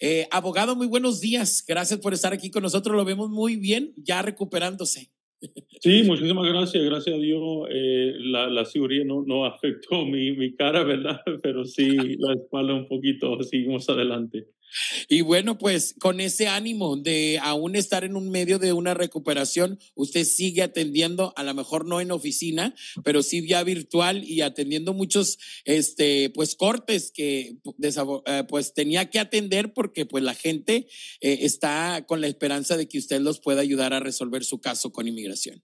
Eh, abogado, muy buenos días. Gracias por estar aquí con nosotros. Lo vemos muy bien, ya recuperándose. Sí, muchísimas gracias. Gracias a Dios eh, la, la, cirugía no, no afectó mi, mi, cara, ¿verdad? Pero sí la espalda un poquito. Seguimos adelante. Y bueno, pues con ese ánimo de aún estar en un medio de una recuperación, usted sigue atendiendo, a lo mejor no en oficina, pero sí vía virtual y atendiendo muchos, este, pues cortes que eh, pues tenía que atender porque pues la gente eh, está con la esperanza de que usted los pueda ayudar a resolver su caso con inmigración.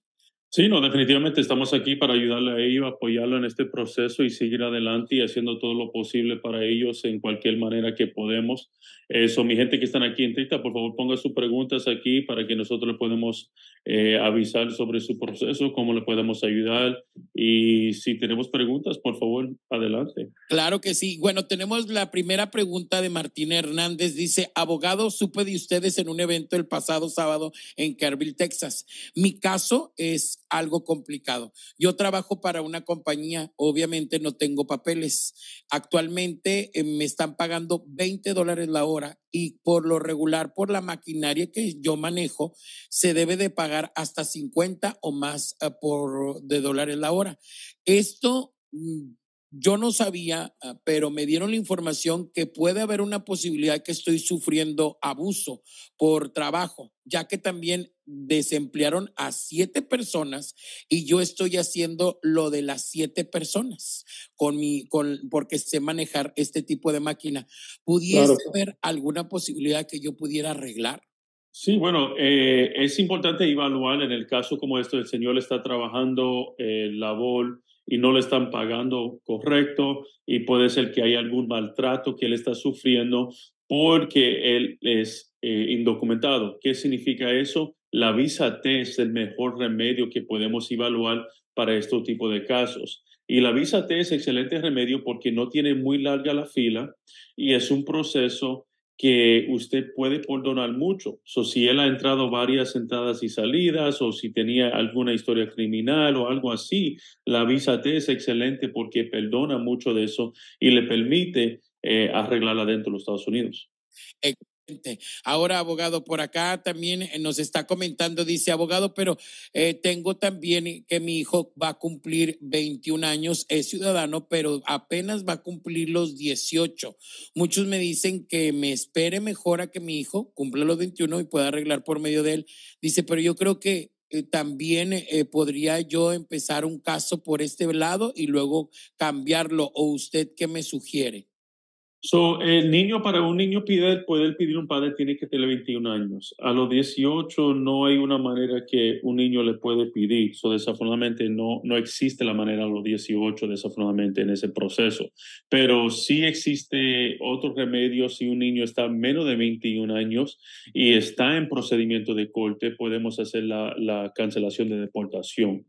Sí, no, definitivamente estamos aquí para ayudarle a ellos, apoyarlo en este proceso y seguir adelante y haciendo todo lo posible para ellos en cualquier manera que podemos. Eso, mi gente que están aquí en Tita, por favor ponga sus preguntas aquí para que nosotros le podamos eh, avisar sobre su proceso, cómo le podemos ayudar. Y si tenemos preguntas, por favor, adelante. Claro que sí. Bueno, tenemos la primera pregunta de Martín Hernández. Dice, abogado, supe de ustedes en un evento el pasado sábado en Carville, Texas. Mi caso es algo complicado. Yo trabajo para una compañía, obviamente no tengo papeles. Actualmente eh, me están pagando 20 dólares la hora y por lo regular, por la maquinaria que yo manejo, se debe de pagar hasta 50 o más eh, por de dólares la hora. Esto mm, yo no sabía, ah, pero me dieron la información que puede haber una posibilidad que estoy sufriendo abuso por trabajo, ya que también desemplearon a siete personas y yo estoy haciendo lo de las siete personas con mi, con, porque sé manejar este tipo de máquina. ¿Pudiese haber alguna posibilidad que yo pudiera arreglar? Sí, bueno, eh, es importante evaluar en el caso como esto, el señor está trabajando eh, labor y no le están pagando correcto y puede ser que hay algún maltrato que él está sufriendo porque él es eh, indocumentado. ¿Qué significa eso? La visa T es el mejor remedio que podemos evaluar para este tipo de casos. Y la visa T es excelente remedio porque no tiene muy larga la fila y es un proceso que usted puede perdonar mucho. So, si él ha entrado varias entradas y salidas o si tenía alguna historia criminal o algo así, la visa T es excelente porque perdona mucho de eso y le permite eh, arreglarla dentro de los Estados Unidos. Ahora, abogado, por acá también eh, nos está comentando, dice abogado, pero eh, tengo también que mi hijo va a cumplir 21 años, es ciudadano, pero apenas va a cumplir los 18. Muchos me dicen que me espere mejor a que mi hijo cumpla los 21 y pueda arreglar por medio de él. Dice, pero yo creo que eh, también podría yo empezar un caso por este lado y luego cambiarlo. ¿O usted qué me sugiere? So, el niño, para un niño pide, puede pedir un padre, tiene que tener 21 años. A los 18 no hay una manera que un niño le puede pedir. So, desafortunadamente no, no existe la manera a los 18, desafortunadamente, en ese proceso. Pero sí existe otro remedio si un niño está menos de 21 años y está en procedimiento de corte, podemos hacer la, la cancelación de deportación.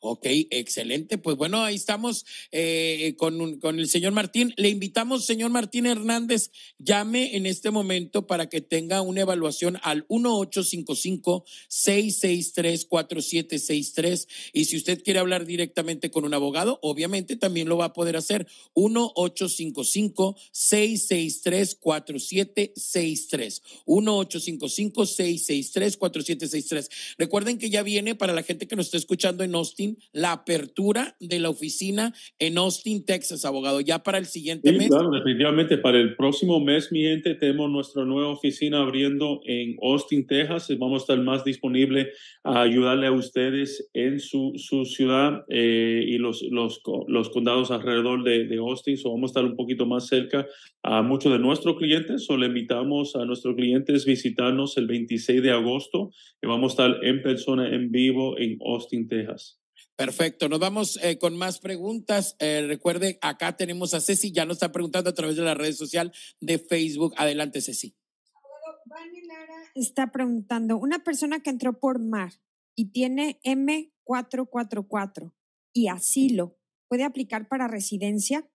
Ok, excelente. Pues bueno, ahí estamos eh, con, con, el señor Martín. Le invitamos, señor Martín Hernández, llame en este momento para que tenga una evaluación al 1855-663-4763. Y si usted quiere hablar directamente con un abogado, obviamente también lo va a poder hacer. 1855-663-4763. 1855-663-4763. Recuerden que ya viene para la gente que nos está escuchando en Austin Austin la apertura de la oficina en Austin, Texas, abogado, ya para el siguiente Sí, mes. claro, definitivamente. Para el próximo mes, mi gente, tenemos nuestra nueva oficina abriendo en Austin, Texas. Vamos a estar más disponible a ayudarle a ustedes en su, su ciudad eh, y los, los, los condados alrededor de, de Austin. So, vamos a estar un poquito más cerca a muchos de nuestros clientes. So, le invitamos a nuestros clientes visitarnos el 26 de agosto y vamos a estar en persona, en vivo, en Austin, Texas. Perfecto, nos vamos eh, con más preguntas. Eh, recuerde, acá tenemos a Ceci, ya nos está preguntando a través de la red social de Facebook. Adelante, Ceci. Vani Lara está preguntando, una persona que entró por mar y tiene M444 y asilo, ¿puede aplicar para residencia?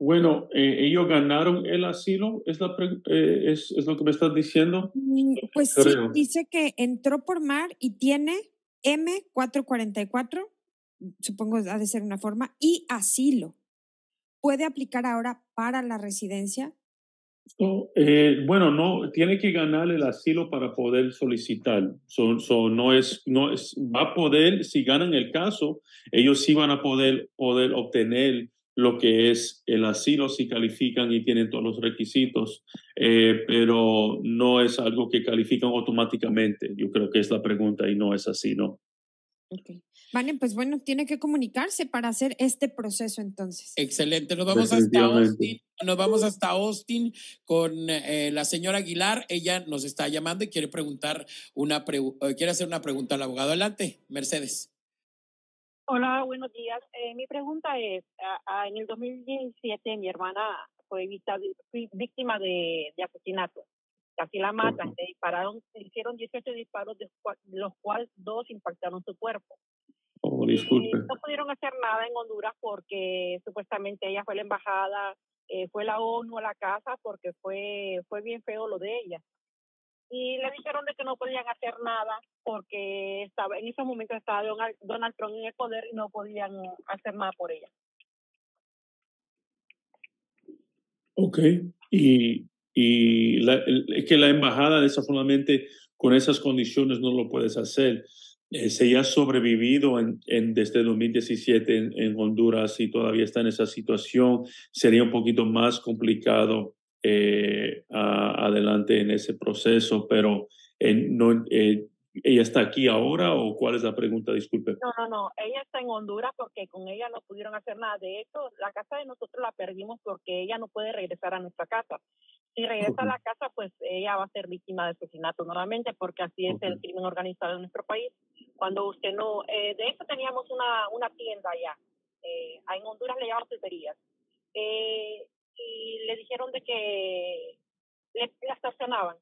Bueno, eh, ellos ganaron el asilo, es, la pre- eh, es, es lo que me estás diciendo. Mm, Pues sí, dice que entró por mar y tiene M444, supongo ha de ser una forma, y asilo. ¿Puede aplicar ahora para la residencia? Eh, bueno, no, tiene que ganar el asilo para poder solicitar. So, no es, no es, va a poder, si ganan el caso, ellos sí van a poder obtener lo que es el asilo si califican y tienen todos los requisitos, eh, pero no es algo que califican automáticamente. Yo creo que es la pregunta y no es así, ¿no? Ok. Vale, pues bueno, tiene que comunicarse para hacer este proceso entonces. Excelente, nos vamos hasta. Austin. Nos vamos hasta Austin con eh, la señora Aguilar. Ella nos está llamando y quiere preguntar una pregu- eh, quiere hacer una pregunta al abogado. Adelante, Mercedes. Hola, buenos días. Eh, mi pregunta es, ah, en el 2017 mi hermana fue vista- víctima de, de asesinato. Casi la matan, le dispararon, le hicieron 18 disparos, de los cuales dos impactaron su cuerpo. Oh, Y disculpe. no pudieron hacer nada en Honduras porque supuestamente ella fue a la embajada, eh, fue la ONU a la casa porque fue, fue bien feo lo de ella. Y le dijeron de que no podían hacer nada porque estaba en ese momento estaba Donald, Donald Trump en el poder y no podían hacer nada por ella. Ok. Y, y la- el- es que la embajada, desafortunadamente, con esas condiciones no lo puedes hacer. Eh, ella ha sobrevivido en, en- desde 2017 en, en Honduras y todavía está en esa situación, sería un poquito más complicado eh, a- adelante en ese proceso, pero eh, no, eh, ¿ella está aquí ahora o cuál es la pregunta? Disculpe. No, no, no. Ella está en Honduras porque con ella no pudieron hacer nada. De hecho, la casa de nosotros la perdimos porque ella no puede regresar a nuestra casa. Si regresa a la casa, pues ella va a ser víctima de asesinato nuevamente porque así es el crimen organizado en nuestro país. Cuando usted no... eh, de hecho, teníamos una, una tienda allá. Eh, en Honduras le llaman pulperías. Eh, y le dijeron de que le, la estacionaban.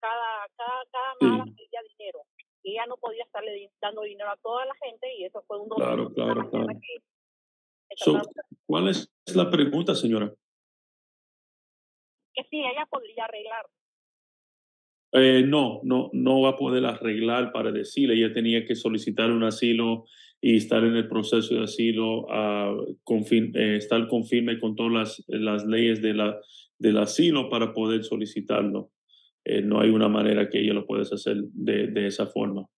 Cada, cada, cada Sí. mala pedía dinero y ella no podía estarle dando dinero a toda la gente y eso fue un domingo Claro, claro, claro. So, ¿Cuál es la pregunta, señora? que sí, ella podría arreglar. Eh, no, no, no va a poder arreglar para decirle. Ella tenía que solicitar un asilo y estar en el proceso de asilo, confir- eh, estar confirme con todas las, las leyes de la, del asilo para poder solicitarlo. Eh, no hay una manera que ella lo pueda hacer de, de esa forma.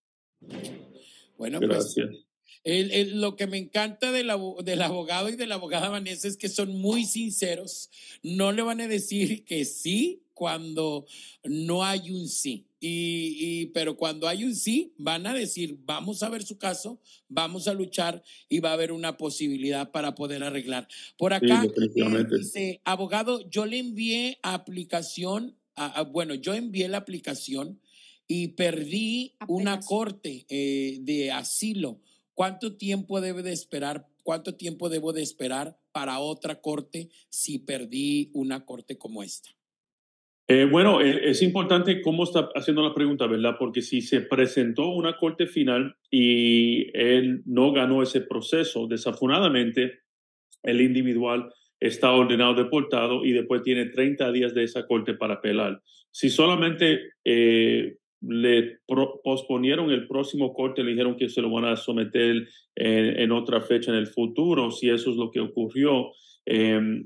Bueno, pues Gracias. El- el- lo que me encanta del abogado y de la abogada Vanessa es que son muy sinceros. No le van a decir que sí cuando no hay un sí. Y, y- pero cuando hay un sí, van a decir, vamos a ver su caso, vamos a luchar y va a haber una posibilidad para poder arreglar. Por Sí, acá, eh, definitivamente. dice, abogado, yo le envié aplicación, a- a- bueno, yo envié la aplicación y perdí una Apenas. corte eh, de asilo. ¿Cuánto tiempo debe de esperar? ¿Cuánto tiempo debo de esperar para otra corte si perdí una corte como esta? Eh, bueno, eh, es importante cómo está haciendo la pregunta, ¿verdad? Porque si se presentó una corte final y él no ganó ese proceso, desafortunadamente, el individual está ordenado deportado y después tiene 30 días de esa corte para apelar. Si solamente eh, le posponieron el próximo corte, le dijeron que se lo van a someter en, otra fecha en el futuro, si eso es lo que ocurrió,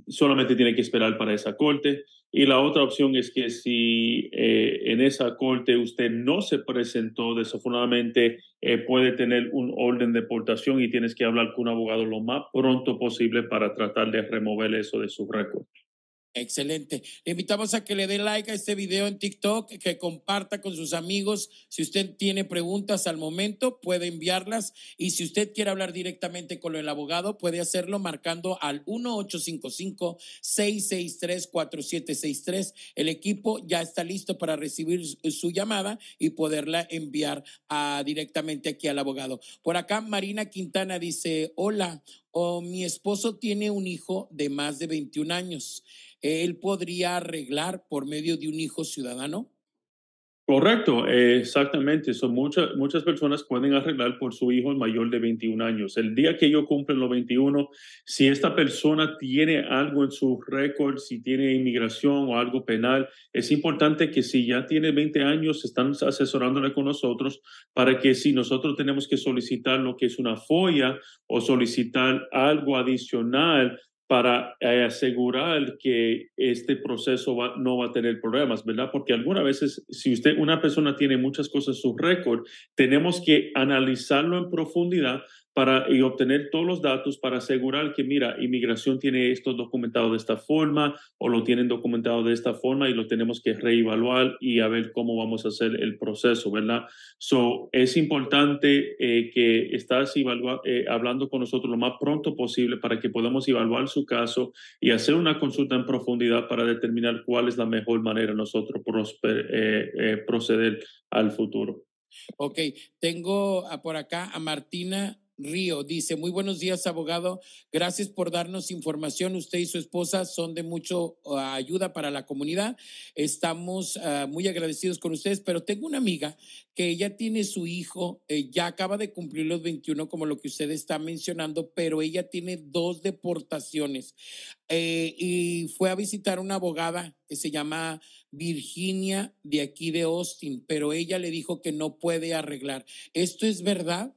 solamente tiene que esperar para esa corte. Y la otra opción es que si eh, en esa corte usted no se presentó, desafortunadamente eh, puede tener un orden de deportación y tienes que hablar con un abogado lo más pronto posible para tratar de remover eso de su récord. Excelente. Le invitamos a que le dé like a este video en TikTok, que comparta con sus amigos. Si usted tiene preguntas al momento, puede enviarlas. Y si usted quiere hablar directamente con el abogado, puede hacerlo marcando al 1855-663-4763. El equipo ya está listo para recibir su llamada y poderla enviar a, directamente aquí al abogado. Por acá, Marina Quintana dice, hola, o mi esposo tiene un hijo de más de 21 años él podría arreglar por medio de un hijo ciudadano? Correcto, exactamente. Son muchas, muchas personas pueden arreglar por su hijo mayor de 21 años. El día que ellos cumplen los 21, si esta persona tiene algo en su récord, si tiene inmigración o algo penal, es importante que si ya tiene 20 años, están asesorándole con nosotros para que si nosotros tenemos que solicitar lo que es una folla o solicitar algo adicional, para eh, asegurar que este proceso no va a tener problemas, ¿verdad? Porque algunas veces, si usted, una persona tiene muchas cosas en su récord, tenemos que analizarlo en profundidad para, y obtener todos los datos para asegurar que, mira, inmigración tiene esto documentado de esta forma o lo tienen documentado de esta forma y lo tenemos que reevaluar y a ver cómo vamos a hacer el proceso, ¿verdad? So, es importante eh, que estás eh, hablando con nosotros lo más pronto posible para que podamos evaluar su caso y hacer una consulta en profundidad para determinar cuál es la mejor manera nosotros eh, proceder al futuro. Ok, tengo por acá a Martina Río dice, muy buenos días, abogado. Gracias por darnos información. Usted y su esposa son de mucho ayuda para la comunidad. Estamos ah, muy agradecidos con ustedes, pero tengo una amiga que ella tiene su hijo, eh, ya acaba de cumplir los 21, como lo que usted está mencionando, pero ella tiene dos deportaciones eh, y fue a visitar una abogada que se llama Virginia de aquí de Austin, pero ella le dijo que no puede arreglar. ¿Esto es verdad?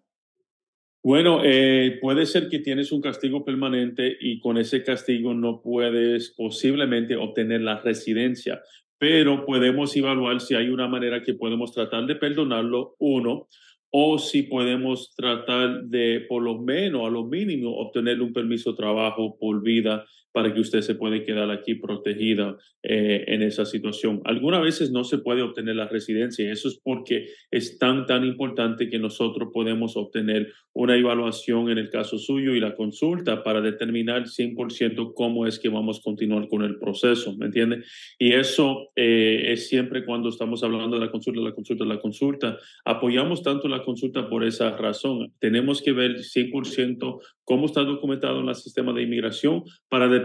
Bueno, eh, puede ser que tienes un castigo permanente y con ese castigo no puedes posiblemente obtener la residencia, pero podemos evaluar si hay una manera que podemos tratar de perdonarlo, uno, o si podemos tratar de, por lo menos, a lo mínimo, obtener un permiso de trabajo por vida para que usted se pueda quedar aquí protegida eh, en esa situación. Algunas veces no se puede obtener la residencia y eso es porque es tan, tan importante que nosotros podemos obtener una evaluación en el caso suyo y la consulta para determinar 100% cómo es que vamos a continuar con el proceso, ¿me entiende? Y eso eh, es siempre cuando estamos hablando de la consulta, la consulta, la consulta. Apoyamos tanto la consulta por esa razón. Tenemos que ver 100% cómo está documentado en el sistema de inmigración para determinar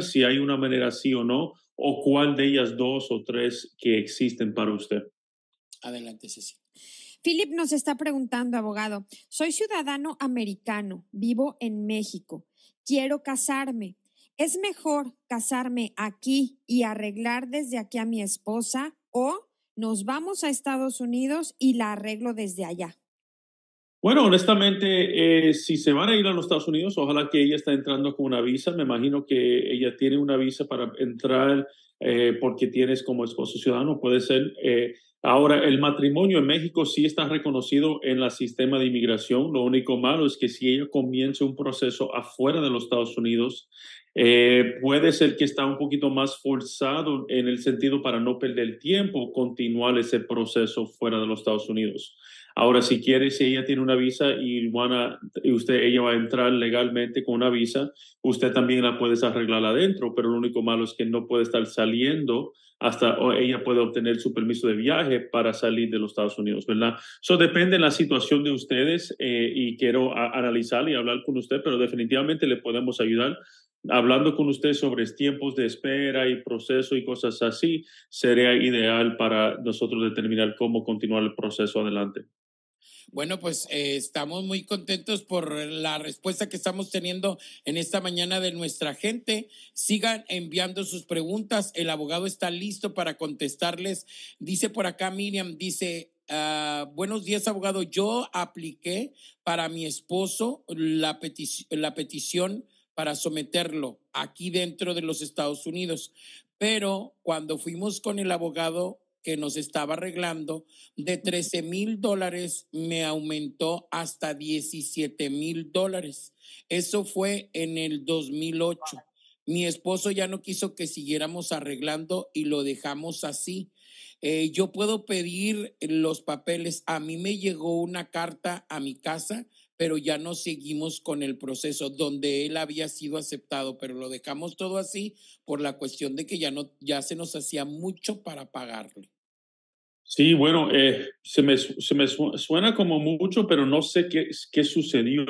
si hay una manera sí o no, o cuál de ellas dos o tres que existen para usted. Adelante, Ceci. Philip nos está preguntando, abogado, soy ciudadano americano, vivo en México, quiero casarme. ¿Es mejor casarme aquí y arreglar desde aquí a mi esposa o nos vamos a Estados Unidos y la arreglo desde allá? Bueno, honestamente, eh, si se van a ir a los Estados Unidos, ojalá que ella esté entrando con una visa. Me imagino que ella tiene una visa para entrar eh, porque tienes como esposo ciudadano. Puede ser. Eh, ahora, el matrimonio en México sí está reconocido en el sistema de inmigración. Lo único malo es que si ella comienza un proceso afuera de los Estados Unidos, puede ser que está un poquito más forzado en el sentido para no perder tiempo, continuar ese proceso fuera de los Estados Unidos. Ahora, si quiere, si ella tiene una visa y, y usted, ella va a entrar legalmente con una visa, usted también la puede arreglar adentro, pero lo único malo es que no puede estar saliendo hasta ella puede obtener su permiso de viaje para salir de los Estados Unidos, ¿verdad? Eso depende de la situación de ustedes eh, y quiero analizar y hablar con usted, pero definitivamente le podemos ayudar hablando con usted sobre tiempos de espera y proceso y cosas así, sería ideal para nosotros determinar cómo continuar el proceso adelante. Bueno, pues eh, estamos muy contentos por la respuesta que estamos teniendo en esta mañana de nuestra gente. Sigan enviando sus preguntas. El abogado está listo para contestarles. Dice por acá Miriam, dice, ah, buenos días, abogado. Yo apliqué para mi esposo la, la petición para someterlo aquí dentro de los Estados Unidos pero cuando fuimos con el abogado que nos estaba arreglando, de 13 mil dólares me aumentó hasta 17 mil dólares. Eso fue en el 2008. Mi esposo ya no quiso que siguiéramos arreglando y lo dejamos así. Eh, yo puedo pedir los papeles. A mí me llegó una carta a mi casa, pero ya no seguimos con el proceso donde él había sido aceptado, pero lo dejamos todo así por la cuestión de que ya no, ya se nos hacía mucho para pagarle. Sí, bueno, eh, se, me, se, me, suena como mucho, pero no sé qué, qué sucedió.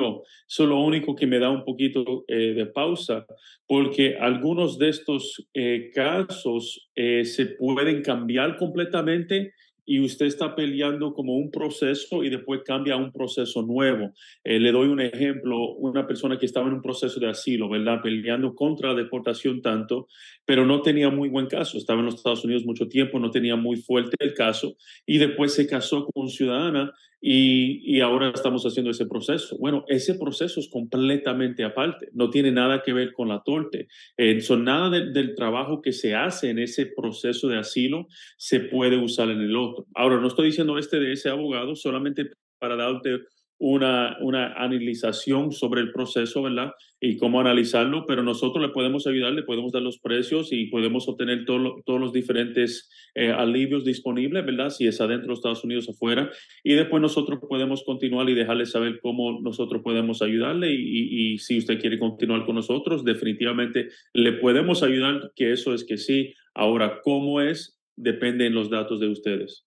Eso es lo único que me da un poquito eh, de pausa, porque algunos de estos eh, casos se pueden cambiar completamente y usted está peleando como un proceso y después cambia a un proceso nuevo. Eh, le doy un ejemplo, una persona que estaba en un proceso de asilo, ¿verdad? Peleando contra la deportación tanto, pero no tenía muy buen caso. Estaba en los Estados Unidos mucho tiempo, no tenía muy fuerte el caso y después se casó con un ciudadana y, ahora estamos haciendo ese proceso. Bueno, ese proceso es completamente aparte, no tiene nada que ver con la torte. Eh, son nada del trabajo que se hace en ese proceso de asilo se puede usar en el otro. Ahora, no estoy diciendo este de ese abogado solamente para darte una, una analización sobre el proceso, ¿verdad? Y cómo analizarlo, pero nosotros le podemos ayudar, le podemos dar los precios y podemos obtener todos los diferentes eh, alivios disponibles, ¿verdad? Si es adentro de Estados Unidos, afuera. Y después nosotros podemos continuar y dejarle saber cómo nosotros podemos ayudarle y, y si usted quiere continuar con nosotros, definitivamente le podemos ayudar, que eso es que sí. Ahora, ¿cómo es? Depende en los datos de ustedes.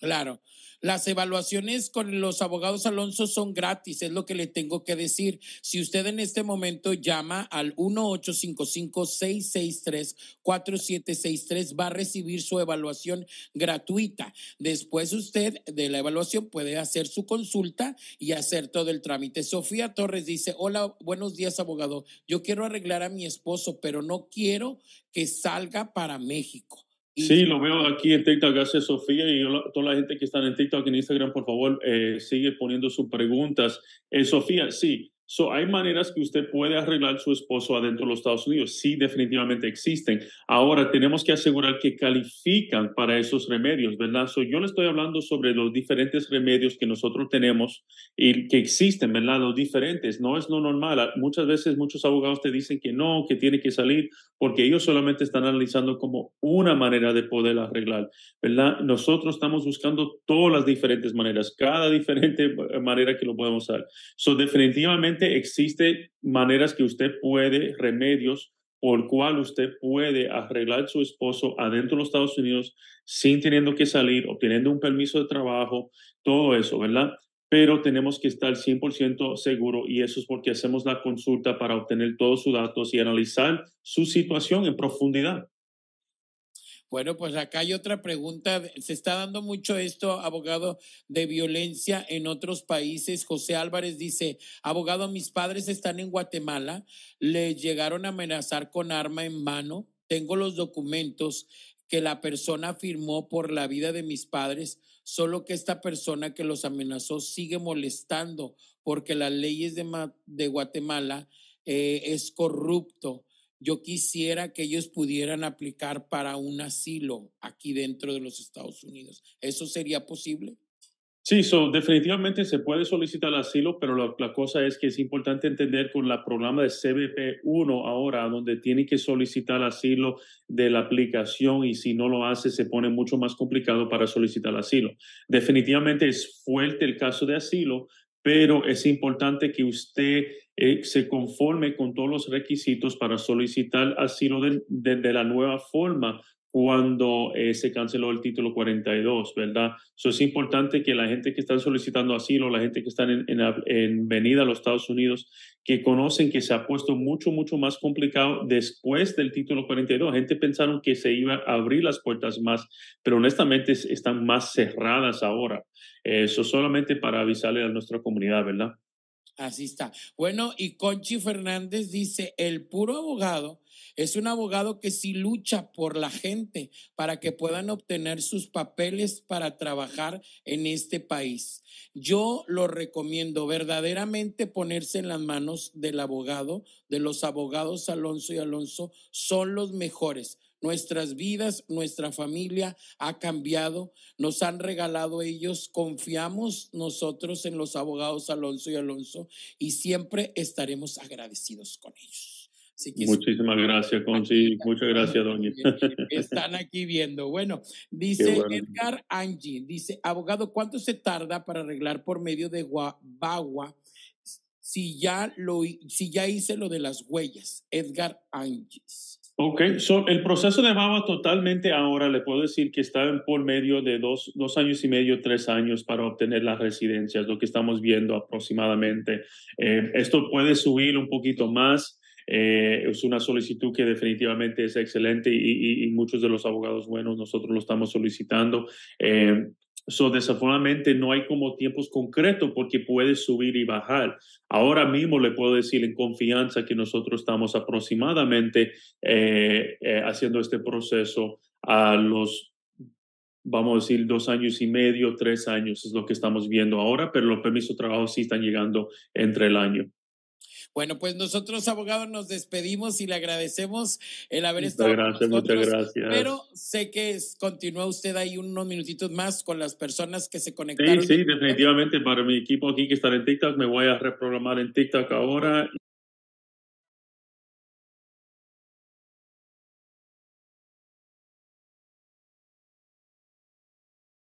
Claro. Las evaluaciones con los abogados Alonso son gratis, es lo que le tengo que decir. Si usted en este momento llama al 1-855-663-4763, va a recibir su evaluación gratuita. Después usted de la evaluación puede hacer su consulta y hacer todo el trámite. Sofía Torres dice, hola, buenos días abogado. Yo quiero arreglar a mi esposo, pero no quiero que salga para México. Sí, lo veo aquí en TikTok, gracias Sofía y toda la gente que está en TikTok, en Instagram, por favor, eh, sigue poniendo sus preguntas. Eh, Sofía, sí, So, hay maneras que usted puede arreglar su esposo adentro de los Estados Unidos. Sí, definitivamente existen. Ahora tenemos que asegurar que califican para esos remedios, ¿verdad? So, yo le estoy hablando sobre los diferentes remedios que nosotros tenemos y que existen, ¿verdad? Los diferentes. No es lo normal. Muchas veces muchos abogados te dicen que no, que tiene que salir porque ellos solamente están analizando como una manera de poder arreglar, ¿verdad? Nosotros estamos buscando todas las diferentes maneras, cada diferente manera que lo podemos hacer. So, definitivamente existe maneras que usted puede, remedios por cual usted puede arreglar su esposo adentro de los Estados Unidos sin teniendo que salir, obteniendo un permiso de trabajo, todo eso, ¿verdad? Pero tenemos que estar 100% seguro y eso es porque hacemos la consulta para obtener todos sus datos y analizar su situación en profundidad. Bueno, pues acá hay otra pregunta. Se está dando mucho esto, abogado, de violencia en otros países. José Álvarez dice, abogado, mis padres están en Guatemala, les llegaron a amenazar con arma en mano. Tengo los documentos que la persona firmó por la vida de mis padres, solo que esta persona que los amenazó sigue molestando porque las leyes de, de Guatemala eh, es corrupto yo quisiera que ellos pudieran aplicar para un asilo aquí dentro de los Estados Unidos. ¿Eso sería posible? Sí, so, definitivamente se puede solicitar asilo, pero la, cosa es que es importante entender con el programa de CBP1 ahora, donde tiene que solicitar asilo de la aplicación y si no lo hace se pone mucho más complicado para solicitar asilo. Definitivamente es fuerte el caso de asilo, pero es importante que usted eh, se conforme con todos los requisitos para solicitar asilo de, la nueva forma cuando eh, se canceló el título 42, ¿verdad? Eso es importante que la gente que está solicitando asilo, la gente que está en, en, venida a los Estados Unidos, que conocen que se ha puesto mucho, mucho más complicado después del título 42. gente pensaron que se iba a abrir las puertas más, pero honestamente están más cerradas ahora. Eso solamente para avisarle a nuestra comunidad, ¿verdad? Así está. Bueno, y Conchi Fernández dice, el puro abogado es un abogado que sí lucha por la gente para que puedan obtener sus papeles para trabajar en este país. Yo lo recomiendo verdaderamente ponerse en las manos del abogado, de los abogados Alonso y Alonso, son los mejores nuestras vidas, nuestra familia ha cambiado, nos han regalado ellos, confiamos nosotros en los abogados Alonso y Alonso y siempre estaremos agradecidos con ellos. Muchísimas gracias, Conchi. Muchas gracias, doña. Están aquí viendo. Bueno, dice Edgar Angie, dice, abogado, ¿cuánto se tarda para arreglar por medio de Bagua si ya, lo, si ya hice lo de las huellas? Edgar Angie. Ok, so, el proceso de Baba totalmente ahora le puedo decir que está por medio de dos, dos años y medio, tres años para obtener las residencias, lo que estamos viendo aproximadamente. Eh, esto puede subir un poquito más. Eh, es una solicitud que definitivamente es excelente y, muchos de los abogados buenos nosotros lo estamos solicitando. Eh, So, desafortunadamente no hay como tiempos concretos porque puede subir y bajar. Ahora mismo le puedo decir en confianza que nosotros estamos aproximadamente eh, eh, haciendo este proceso a los, vamos a decir, dos años y medio, tres años es lo que estamos viendo ahora, pero los permisos de trabajo sí están llegando entre el año. Bueno, pues nosotros, abogados, nos despedimos y le agradecemos el haber estado gracias, con nosotros. Muchas gracias. Pero sé que continúa usted ahí unos minutitos más con las personas que se conectaron. Sí, sí, definitivamente para mi equipo aquí que está en TikTok, me voy a reprogramar en TikTok ahora.